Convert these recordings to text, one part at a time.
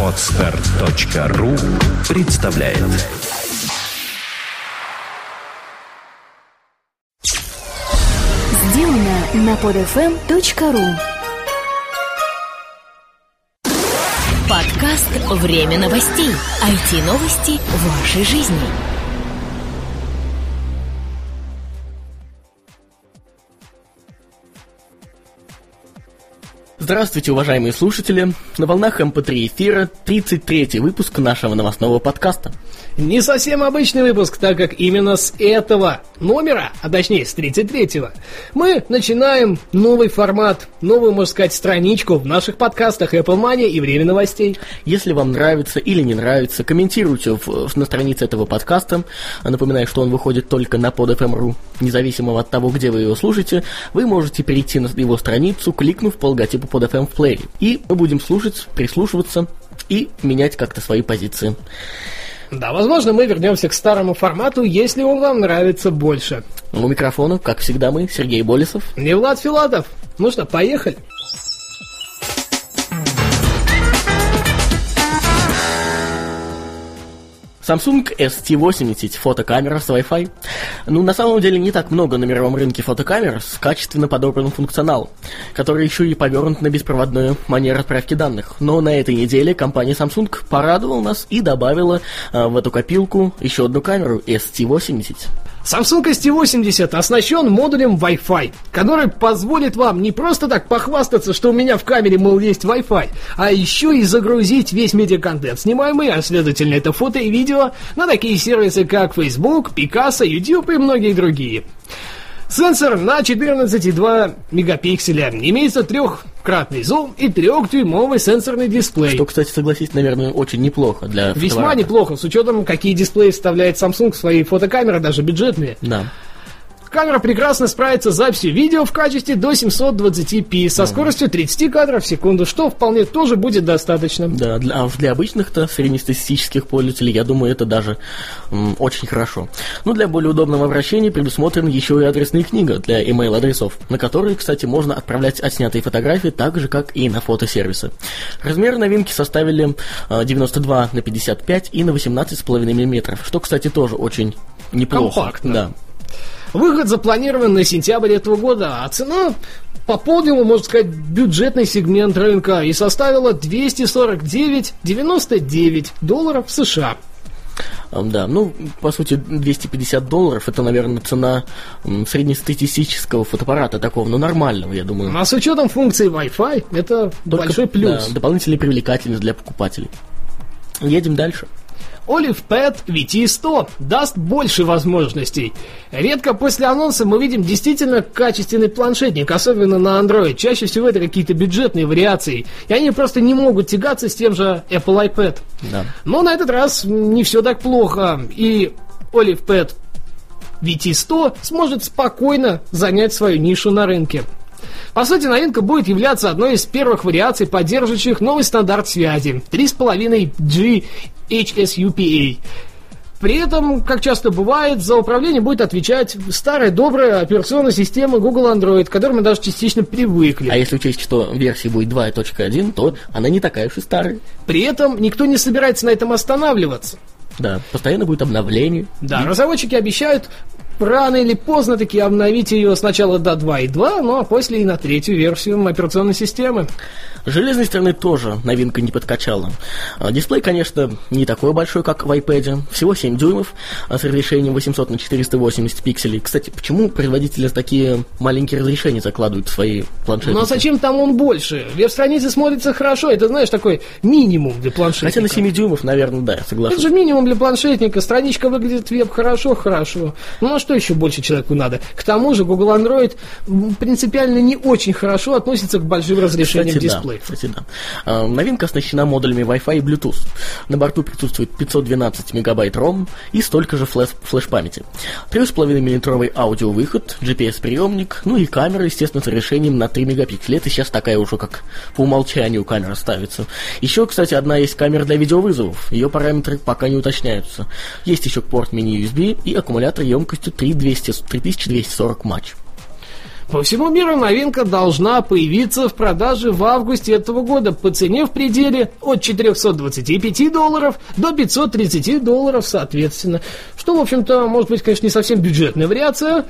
Отстар.ру представляет Сделано на podfm.ru Подкаст «Время новостей». IT-новости вашей жизни. Здравствуйте, уважаемые слушатели! На волнах МП3 эфира 33-й выпуск нашего новостного подкаста. Не совсем обычный выпуск, так как именно с этого номера, а точнее с 33-го, мы начинаем новый формат, новую, можно сказать, страничку в наших подкастах Apple Money и Время новостей. Если вам нравится или не нравится, комментируйте в, в- на странице этого подкаста. Напоминаю, что он выходит только на podfm.ru. Независимо от того, где вы его слушаете, вы можете перейти на его страницу, кликнув по логотипу PodFM в плеере. И мы будем слушать, прислушиваться и менять как-то свои позиции. Да, возможно, мы вернемся к старому формату, если он вам нравится больше. У микрофона, как всегда, мы, Сергей Болесов. Не Влад Филатов. Ну что, поехали. Samsung ST80 фотокамера с Wi-Fi. Ну, на самом деле, не так много на мировом рынке фотокамер с качественно подобранным функционалом, который еще и повернут на беспроводную манеру отправки данных. Но на этой неделе компания Samsung порадовала нас и добавила а, в эту копилку еще одну камеру ST80. Samsung ST80 оснащен модулем Wi-Fi, который позволит вам не просто так похвастаться, что у меня в камере, мол, есть Wi-Fi, а еще и загрузить весь медиаконтент, снимаемый, а следовательно это фото и видео, на такие сервисы, как Facebook, Picasso, YouTube и многие другие. Сенсор на 14,2 мегапикселя, имеется трехкратный зум и трехдюймовый сенсорный дисплей. Что, кстати, согласись, наверное, очень неплохо для Весьма фотоаппарата. неплохо, с учетом, какие дисплеи вставляет Samsung в свои фотокамеры, даже бюджетные. Да. Камера прекрасно справится с записью видео в качестве до 720p со скоростью 30 кадров в секунду, что вполне тоже будет достаточно. Да, для, а для обычных-то среднестатистических пользователей, я думаю, это даже м, очень хорошо. Но для более удобного обращения предусмотрена еще и адресная книга для email-адресов, на которые, кстати, можно отправлять отснятые фотографии так же, как и на фотосервисы. Размеры новинки составили а, 92 на 55 и на 18,5 мм, что, кстати, тоже очень неплохо. Компактно. Да. Выход запланирован на сентябрь этого года, а цена пополнила, можно сказать, бюджетный сегмент рынка и составила 249,99 долларов США. Да, ну, по сути, 250 долларов, это, наверное, цена среднестатистического фотоаппарата такого, ну, нормального, я думаю. А с учетом функции Wi-Fi, это Только, большой плюс. да, дополнительная привлекательность для покупателей. Едем дальше. Olive Pad VT100 даст больше возможностей. Редко после анонса мы видим действительно качественный планшетник, особенно на Android. Чаще всего это какие-то бюджетные вариации, и они просто не могут тягаться с тем же Apple iPad. Да. Но на этот раз не все так плохо, и Olive Pad VT100 сможет спокойно занять свою нишу на рынке. По сути, новинка будет являться одной из первых вариаций, поддерживающих новый стандарт связи 3,5G HSUPA. При этом, как часто бывает, за управление будет отвечать старая добрая операционная система Google Android, к которой мы даже частично привыкли. А если учесть, что версии будет 2.1, то она не такая уж и старая. При этом никто не собирается на этом останавливаться. Да, постоянно будет обновление. Да, разработчики обещают рано или поздно таки обновить ее сначала до 2.2, ну а после и на третью версию операционной системы. С железной стороны тоже новинка не подкачала. А, Дисплей, конечно, не такой большой, как в iPad, всего 7 дюймов, а с разрешением 800 на 480 пикселей. Кстати, почему производители такие маленькие разрешения закладывают в свои планшеты? Ну а зачем там он больше? Веб-страница смотрится хорошо, это, знаешь, такой минимум для планшетника. Хотя на 7 дюймов, наверное, да, я Это же минимум для планшетника, страничка выглядит веб хорошо, хорошо. Ну а что еще больше человеку надо? К тому же Google Android принципиально не очень хорошо относится к большим разрешениям Кстати, да. Дисплея. Кстати, да. А, Новинка оснащена модулями Wi-Fi и Bluetooth. На борту присутствует 512 мегабайт ROM и столько же флеш- флеш-памяти. 3,5 миллиметровый аудиовыход, GPS-приемник, ну и камера, естественно, с разрешением на 3 мегапикселя. Это сейчас такая уже как по умолчанию камера ставится. Еще, кстати, одна есть камера для видеовызовов. Ее параметры пока не уточняются. Есть еще порт мини-USB и аккумулятор емкостью 3200 3240 матч. По всему миру новинка должна появиться в продаже в августе этого года по цене в пределе от 425 долларов до 530 долларов соответственно. Что, в общем-то, может быть, конечно, не совсем бюджетная вариация,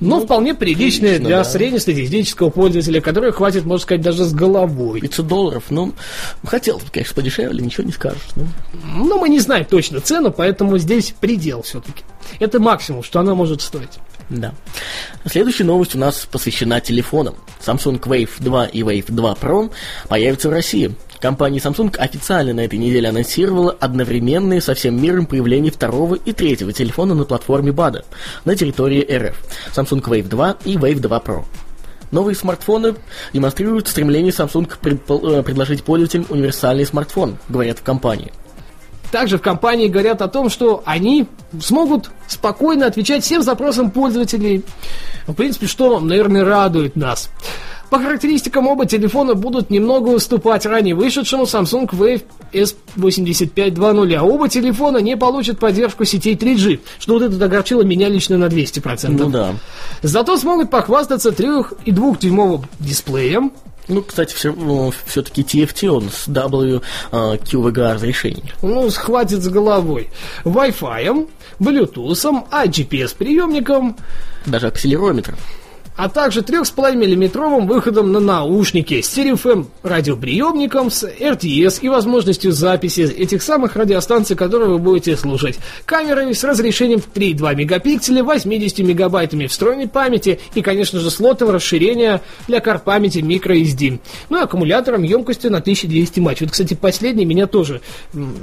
но Ну, вполне приличная прилично, для да. среднестатистического пользователя, который хватит, можно сказать, даже с головой. 500 долларов, ну, хотелось бы, конечно, подешевле, ничего не скажешь. Ну, Но мы не знаем точно цену, поэтому здесь предел все-таки. Это максимум, что она может стоить. Да. Следующая новость у нас посвящена телефонам. Samsung Wave 2 и Wave 2 Pro появятся в России. Компания Samsung официально на этой неделе анонсировала одновременное со всем миром появление второго и третьего телефона на платформе BADA на территории РФ. Samsung Wave 2 и Wave 2 Pro. Новые смартфоны демонстрируют стремление Samsung э, предложить пользователям универсальный смартфон, говорят в компании. Также в компании говорят о том, что они смогут спокойно отвечать всем запросам пользователей. В принципе, что, наверное, радует нас. По характеристикам оба телефона будут немного уступать ранее вышедшему Samsung Wave S8520, а оба телефона не получат поддержку сетей 3G, что вот это огорчило меня лично на 200%. Ну да. Зато смогут похвастаться 3 и 2-дюймовым дисплеем, Ну, кстати, все-таки TFT он с W э, QVGA разрешением. ну, схватит с головой, Wi-Fi, Bluetooth, а GPS-приемником, Даже акселерометр. А также 3,5-мм выходом на наушники, стереофм радиоприемником с RTS и возможностью записи этих самых радиостанций, которые вы будете слушать. Камерой с разрешением в 3,2 мегапикселя, 80 мегабайтами встроенной памяти и, конечно же, слотом расширения для карт памяти microSD. Ну и аккумулятором емкостью на 1200 матч. Вот, кстати, последний меня тоже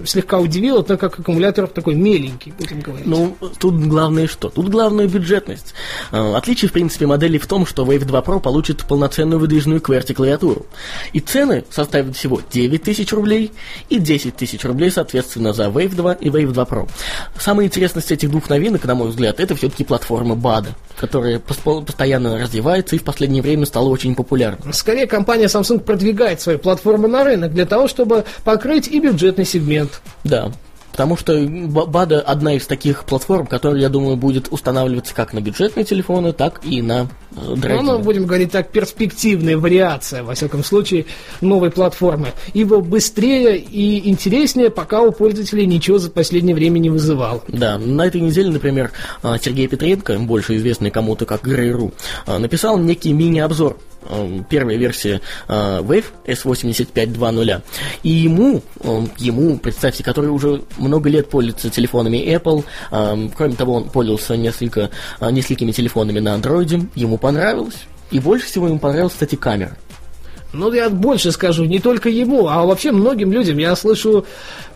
слегка удивило, так как аккумулятор такой меленький, будем говорить. Ну, тут главное что? Тут главное бюджетность. Э, Отличие, в принципе, модели в том, что Wave 2 Pro получит полноценную выдвижную QWERTY-клавиатуру. И цены составят всего 9 тысяч рублей и 10 тысяч рублей, соответственно, за Wave 2 и Wave 2 Pro. Самая интересность этих двух новинок, на мой взгляд, это все-таки платформа BADA, которая пос- постоянно развивается и в последнее время стала очень популярной. Скорее, компания Samsung продвигает свою платформу на рынок для того, чтобы покрыть и бюджетный сегмент. Да. Потому что Ба- Бада одна из таких платформ, которая, я думаю, будет устанавливаться как на бюджетные телефоны, так и на э, дорогие. Ну, будем говорить так, перспективная вариация, во всяком случае, новой платформы. Ибо быстрее и интереснее, пока у пользователей ничего за последнее время не вызывало. Да, на этой неделе, например, а, Сергей Петренко, больше известный кому-то как Грей.ру, а, написал некий мини-обзор первой версии а, Wave S8520. И ему, а, ему, представьте, который уже много лет пользуется телефонами Apple, а, кроме того, он пользовался несколько, а, несколькими телефонами на Android, ему понравилось. И больше всего ему понравилась, кстати, камера. Ну, я больше скажу, не только ему, а вообще многим людям. Я слышу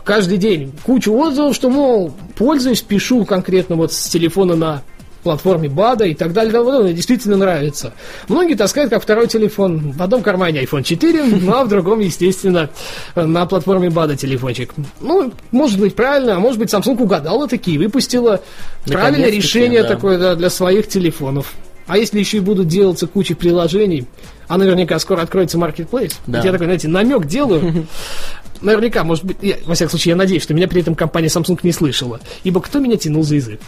каждый день кучу отзывов, что, мол, пользуюсь, пишу конкретно вот с телефона на платформе БАДа и так далее. тому подобное. действительно нравится. Многие таскают как второй телефон. В одном кармане iPhone 4, ну, а в другом, естественно, на платформе БАДа телефончик. Ну, может быть, правильно, а может быть, Samsung угадала такие, выпустила правильное решение да. такое да, для своих телефонов. А если еще и будут делаться куча приложений, а наверняка скоро откроется Marketplace, Да. вот я такой, знаете, намек делаю, наверняка, может быть, я, во всяком случае, я надеюсь, что меня при этом компания Samsung не слышала, ибо кто меня тянул за язык?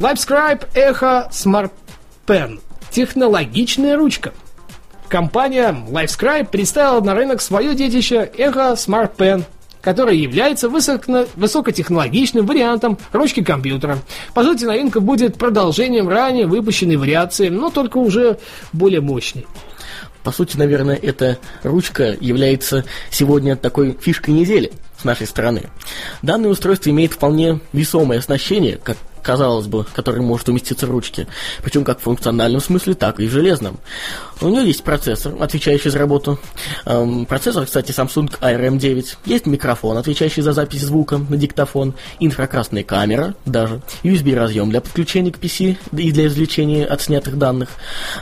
LiveScribe Echo Smart Pen. Технологичная ручка. Компания LiveScribe представила на рынок свое детище Echo Smart Pen, которое является высоко- высокотехнологичным вариантом ручки компьютера. По сути, новинка будет продолжением ранее выпущенной вариации, но только уже более мощной. По сути, наверное, эта ручка является сегодня такой фишкой недели с нашей стороны. Данное устройство имеет вполне весомое оснащение, как казалось бы, которое может уместиться в ручке, причем как в функциональном смысле, так и в железном. У нее есть процессор, отвечающий за работу. Эм, процессор, кстати, Samsung ARM9. Есть микрофон, отвечающий за запись звука на диктофон, инфракрасная камера даже, USB-разъем для подключения к PC и для извлечения отснятых данных.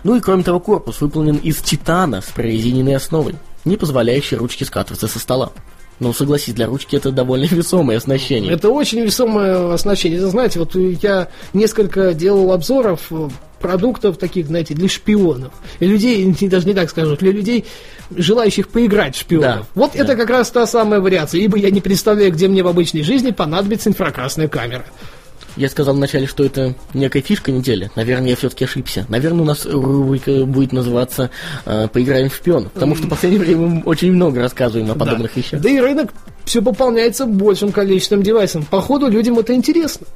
Ну и кроме того, корпус выполнен из титана с прорезиненной основой, не позволяющей ручке скатываться со стола. Ну, согласись, для ручки это довольно весомое оснащение. Это очень весомое оснащение. Это, знаете, вот я несколько делал обзоров э, продуктов таких, знаете, для шпионов. И людей, даже не так скажу, для людей, желающих поиграть в шпионов. Да, вот да. это как раз та самая вариация. Ибо я не представляю, где мне в обычной жизни понадобится инфракрасная камера. Я сказал вначале, что это некая фишка недели. Наверное, я все-таки ошибся. Наверное, у нас рубрика будет называться э, «Поиграем в шпион», потому что в последнее время мы очень много рассказываем о подобных да. вещах. Да и рынок все пополняется большим количеством девайсов. Походу, людям это интересно.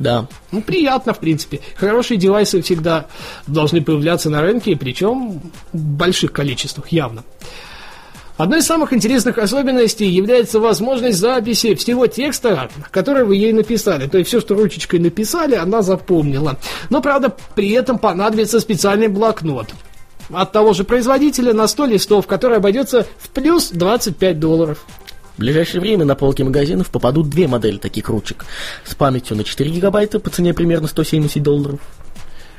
Да. Ну, приятно, в принципе. Хорошие девайсы всегда должны появляться на рынке, причем в больших количествах, явно. Одной из самых интересных особенностей является возможность записи всего текста, который вы ей написали. То есть все, что ручечкой написали, она запомнила. Но, правда, при этом понадобится специальный блокнот. От того же производителя на 100 листов, который обойдется в плюс 25 долларов. В ближайшее время на полки магазинов попадут две модели таких ручек. С памятью на 4 гигабайта по цене примерно 170 долларов.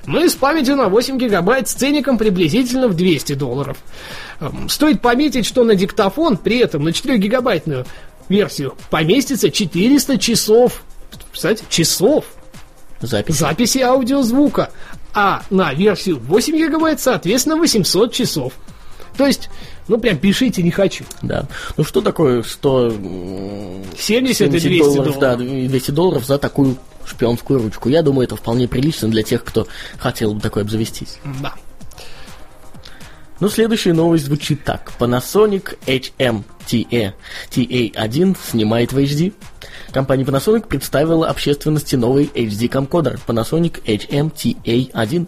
Ну и с памятью на 8 гигабайт с ценником приблизительно в 200 долларов. Эм, стоит пометить, что на диктофон при этом на 4-гигабайтную версию поместится 400 часов. Кстати, часов Запись. записи аудиозвука. А на версию 8 гигабайт, соответственно, 800 часов. То есть, ну прям пишите, не хочу. Да. Ну что такое 100... 70 и 200 долларов, долларов. да, 200 долларов за такую шпионскую ручку. Я думаю, это вполне прилично для тех, кто хотел бы такой обзавестись. Да. Ну, следующая новость звучит так. Panasonic HMTA TA1 снимает в HD. Компания Panasonic представила общественности новый HD-камкодер Panasonic HMTA1.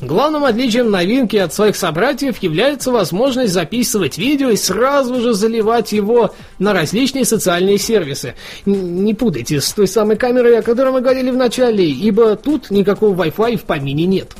Главным отличием новинки от своих собратьев является возможность записывать видео и сразу же заливать его на различные социальные сервисы. Не путайте с той самой камерой, о которой мы говорили в начале, ибо тут никакого Wi-Fi в помине нет.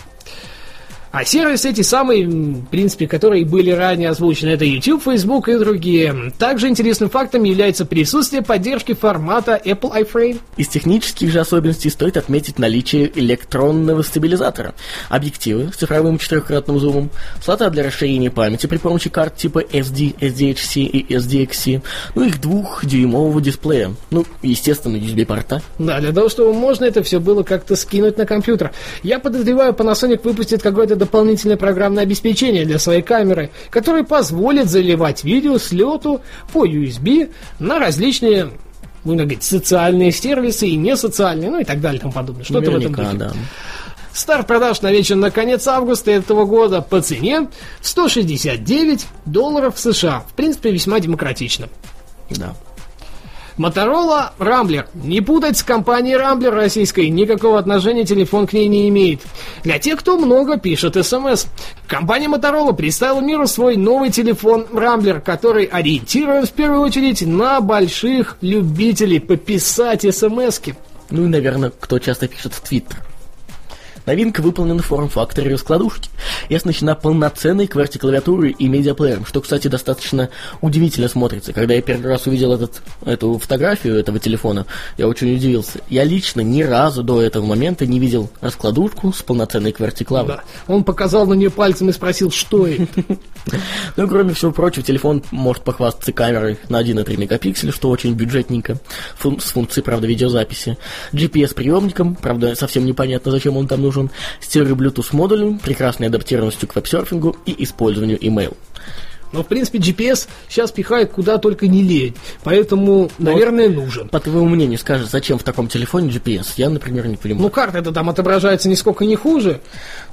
А сервисы эти самые, в принципе, которые были ранее озвучены, это YouTube, Facebook и другие. Также интересным фактом является присутствие поддержки формата Apple iFrame. Из технических же особенностей стоит отметить наличие электронного стабилизатора, объективы с цифровым четырехкратным зумом, слота для расширения памяти при помощи карт типа SD, SDHC и SDXC, ну и их двухдюймового дисплея, ну, естественно, USB-порта. Да, для того, чтобы можно это все было как-то скинуть на компьютер. Я подозреваю, Panasonic выпустит какое-то дополнительное программное обеспечение для своей камеры, которое позволит заливать видео с лету по USB на различные будем говорить, социальные сервисы и несоциальные, ну и так далее и тому подобное. Что-то в этом духе. да. Старт продаж намечен на конец августа этого года по цене в 169 долларов США. В принципе, весьма демократично. Да. Motorola Rambler. Не путать с компанией Rambler российской. Никакого отношения телефон к ней не имеет. Для тех, кто много пишет смс. Компания Motorola представила миру свой новый телефон Rambler, который ориентирован в первую очередь на больших любителей пописать смс-ки. Ну и, наверное, кто часто пишет в Твиттер. Новинка выполнена в форм-факторе раскладушки и оснащена полноценной QWERTY-клавиатурой и медиаплеером, что, кстати, достаточно удивительно смотрится. Когда я первый раз увидел этот, эту фотографию этого телефона, я очень удивился. Я лично ни разу до этого момента не видел раскладушку с полноценной QWERTY-клавой. Да. Он показал на нее пальцем и спросил, что это. Ну, кроме всего прочего, телефон может похвастаться камерой на 1,3 мегапикселя, что очень бюджетненько, с функцией, правда, видеозаписи. GPS-приемником, правда, совсем непонятно, зачем он там нужен. Стерео Bluetooth модулем, прекрасной адаптированностью к веб-серфингу и использованию email. Но, в принципе, GPS сейчас пихает куда только не лень. Поэтому, наверное, нужен. По твоему мнению, скажешь, зачем в таком телефоне GPS? Я, например, не понимаю. Ну, карта-то там отображается нисколько не хуже.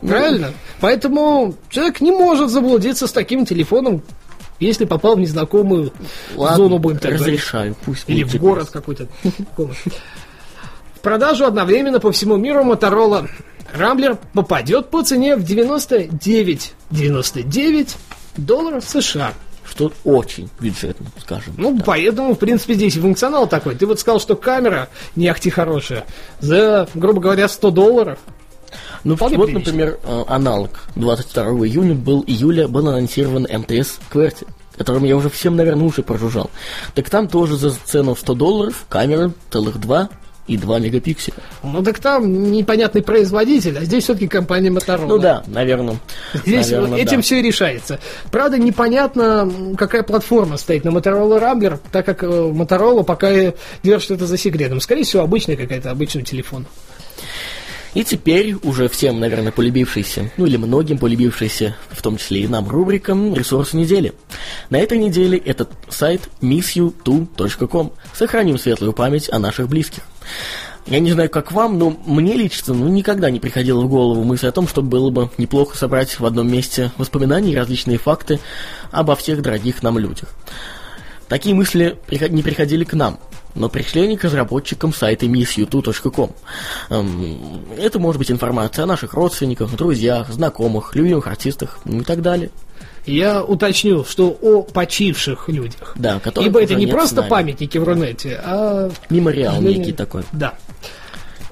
Правильно? Поэтому человек не может заблудиться с таким телефоном, если попал в незнакомую зону, будем так говорить. разрешаю, пусть Или в GPS. город какой-то. В продажу одновременно по всему миру Motorola Рамблер попадет по цене в 99, 99 долларов США. Что очень бюджетно, скажем. Ну, поэтому, в принципе, здесь функционал такой. Ты вот сказал, что камера не ахти хорошая. За, грубо говоря, 100 долларов. Ну, Вполне вот, прилично. например, э, аналог 22 июня был июля был анонсирован МТС QWERTY, которым я уже всем, наверное, уши прожужжал. Так там тоже за цену в 100 долларов камера целых 2 и 2 мегапикселя. Ну, так там непонятный производитель, а здесь все-таки компания Motorola. Ну да, наверное. Здесь наверное, этим да. все и решается. Правда, непонятно, какая платформа стоит на Motorola Rambler, так как э, Motorola пока и держит это за секретом. Скорее всего, обычный какой-то обычный телефон. И теперь уже всем, наверное, полюбившийся, ну или многим полюбившийся, в том числе и нам, рубрика «Ресурсы недели». На этой неделе этот сайт missyou2.com. Сохраним светлую память о наших близких. Я не знаю, как вам, но мне лично ну, никогда не приходила в голову мысль о том, что было бы неплохо собрать в одном месте воспоминания и различные факты обо всех дорогих нам людях. Такие мысли не приходили к нам, но пришли они к разработчикам сайта missyoutu.com. Эм, это может быть информация о наших родственниках, друзьях, знакомых, любимых артистах и так далее. Я уточню, что о почивших людях. Да, которые Ибо это не просто памятники в Рунете, а... Мемориал некий такой. Да.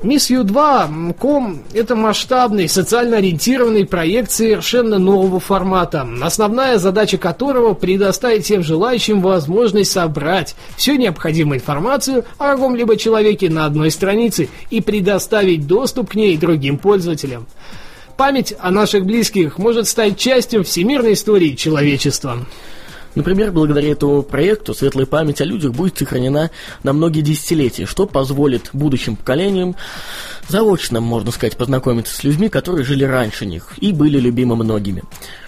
Мисс Ю2.com – это масштабный, социально ориентированный проект совершенно нового формата, основная задача которого – предоставить всем желающим возможность собрать всю необходимую информацию о каком-либо человеке на одной странице и предоставить доступ к ней другим пользователям. Память о наших близких может стать частью всемирной истории человечества. Например, благодаря этому проекту светлая память о людях будет сохранена на многие десятилетия, что позволит будущим поколениям заочно, можно сказать, познакомиться с людьми, которые жили раньше них и были любимы многими.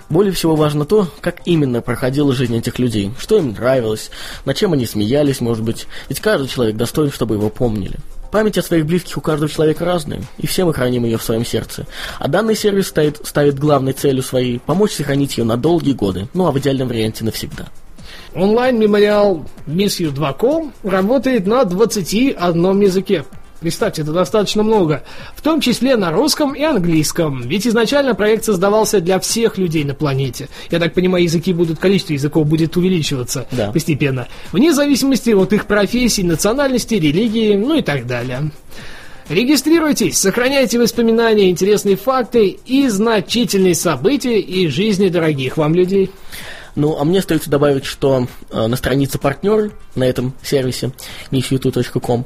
Более всего важно то, как именно проходила жизнь этих людей, что им нравилось, над чем они смеялись, может быть, ведь каждый человек достоин, чтобы его помнили. Память о своих близких у каждого человека разная, и все мы храним ее в своем сердце. А данный сервис ставит, ставит главной целью своей помочь сохранить ее на долгие годы, ну а в идеальном варианте навсегда. Онлайн-мемориал Miss работает на 21 языке. Представьте, это достаточно много. В том числе на русском и английском. Ведь изначально проект создавался для всех людей на планете. Я так понимаю, языки будут, количество языков будет увеличиваться да. постепенно. Вне зависимости от их профессий, национальности, религии, ну и так далее. Регистрируйтесь, сохраняйте воспоминания, интересные факты и значительные события из жизни дорогих вам людей. Ну, а мне остается добавить, что э, на странице партнер на этом сервисе nishyoutu.com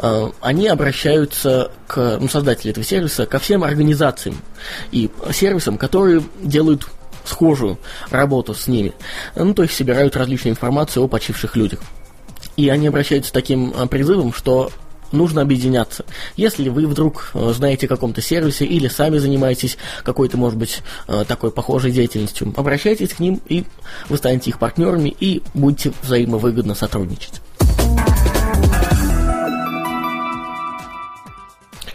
э, они обращаются к ну, создателю этого сервиса ко всем организациям и сервисам, которые делают схожую работу с ними. Ну, то есть собирают различную информацию о почивших людях. И они обращаются с таким э, призывом, что нужно объединяться. Если вы вдруг э, знаете о каком-то сервисе или сами занимаетесь какой-то, может быть, э, такой похожей деятельностью, обращайтесь к ним, и вы станете их партнерами и будете взаимовыгодно сотрудничать.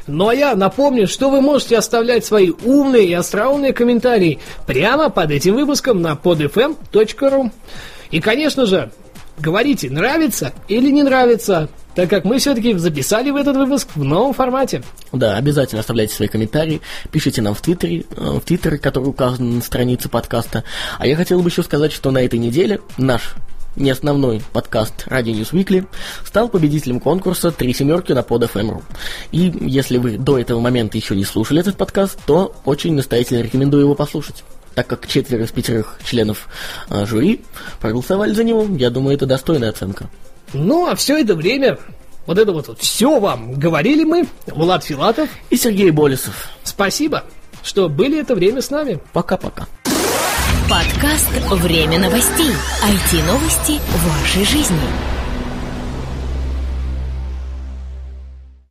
Ну а я напомню, что вы можете оставлять свои умные и остроумные комментарии прямо под этим выпуском на podfm.ru. И, конечно же, говорите, нравится или не нравится так как мы все-таки записали в этот выпуск в новом формате. Да, обязательно оставляйте свои комментарии, пишите нам в Твиттере, э, в Твиттере, который указан на странице подкаста. А я хотел бы еще сказать, что на этой неделе наш не основной подкаст Radio News Weekly, стал победителем конкурса «Три семерки» на под FM.ru. И если вы до этого момента еще не слушали этот подкаст, то очень настоятельно рекомендую его послушать. Так как четверо из пятерых членов э, жюри проголосовали за него, я думаю, это достойная оценка. Ну, а все это время, вот это вот, вот все вам говорили мы, Влад Филатов и Сергей Болесов. Спасибо, что были это время с нами. Пока-пока. Подкаст «Время новостей». IT-новости вашей жизни.